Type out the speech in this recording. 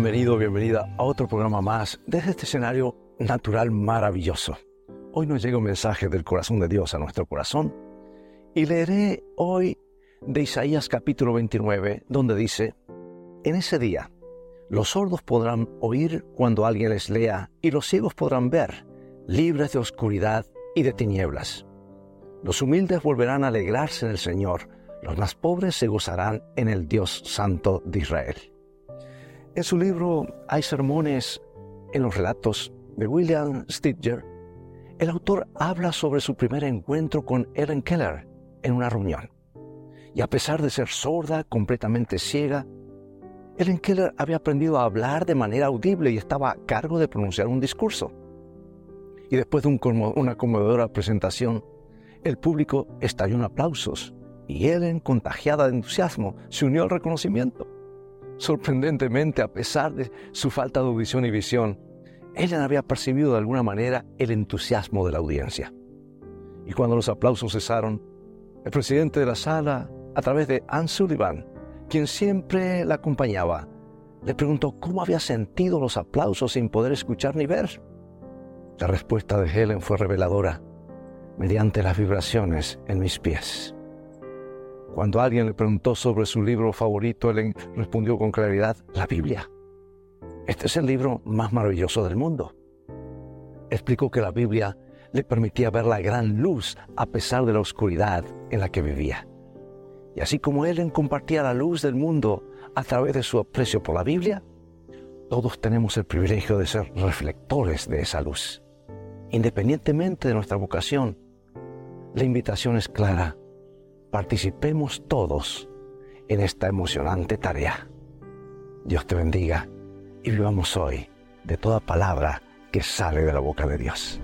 Bienvenido, bienvenida a otro programa más desde este escenario natural maravilloso. Hoy nos llega un mensaje del corazón de Dios a nuestro corazón y leeré hoy de Isaías capítulo 29, donde dice, En ese día, los sordos podrán oír cuando alguien les lea y los ciegos podrán ver, libres de oscuridad y de tinieblas. Los humildes volverán a alegrarse en el Señor, los más pobres se gozarán en el Dios Santo de Israel. En su libro hay sermones en los relatos de William Stidger. El autor habla sobre su primer encuentro con Ellen Keller en una reunión. Y a pesar de ser sorda, completamente ciega, Ellen Keller había aprendido a hablar de manera audible y estaba a cargo de pronunciar un discurso. Y después de una conmovedora presentación, el público estalló en aplausos y Ellen, contagiada de entusiasmo, se unió al reconocimiento. Sorprendentemente, a pesar de su falta de audición y visión, Ellen había percibido de alguna manera el entusiasmo de la audiencia. Y cuando los aplausos cesaron, el presidente de la sala, a través de Anne Sullivan, quien siempre la acompañaba, le preguntó cómo había sentido los aplausos sin poder escuchar ni ver. La respuesta de Helen fue reveladora, mediante las vibraciones en mis pies. Cuando alguien le preguntó sobre su libro favorito, él respondió con claridad, la Biblia. Este es el libro más maravilloso del mundo. Explicó que la Biblia le permitía ver la gran luz a pesar de la oscuridad en la que vivía. Y así como él compartía la luz del mundo a través de su aprecio por la Biblia, todos tenemos el privilegio de ser reflectores de esa luz. Independientemente de nuestra vocación, la invitación es clara participemos todos en esta emocionante tarea. Dios te bendiga y vivamos hoy de toda palabra que sale de la boca de Dios.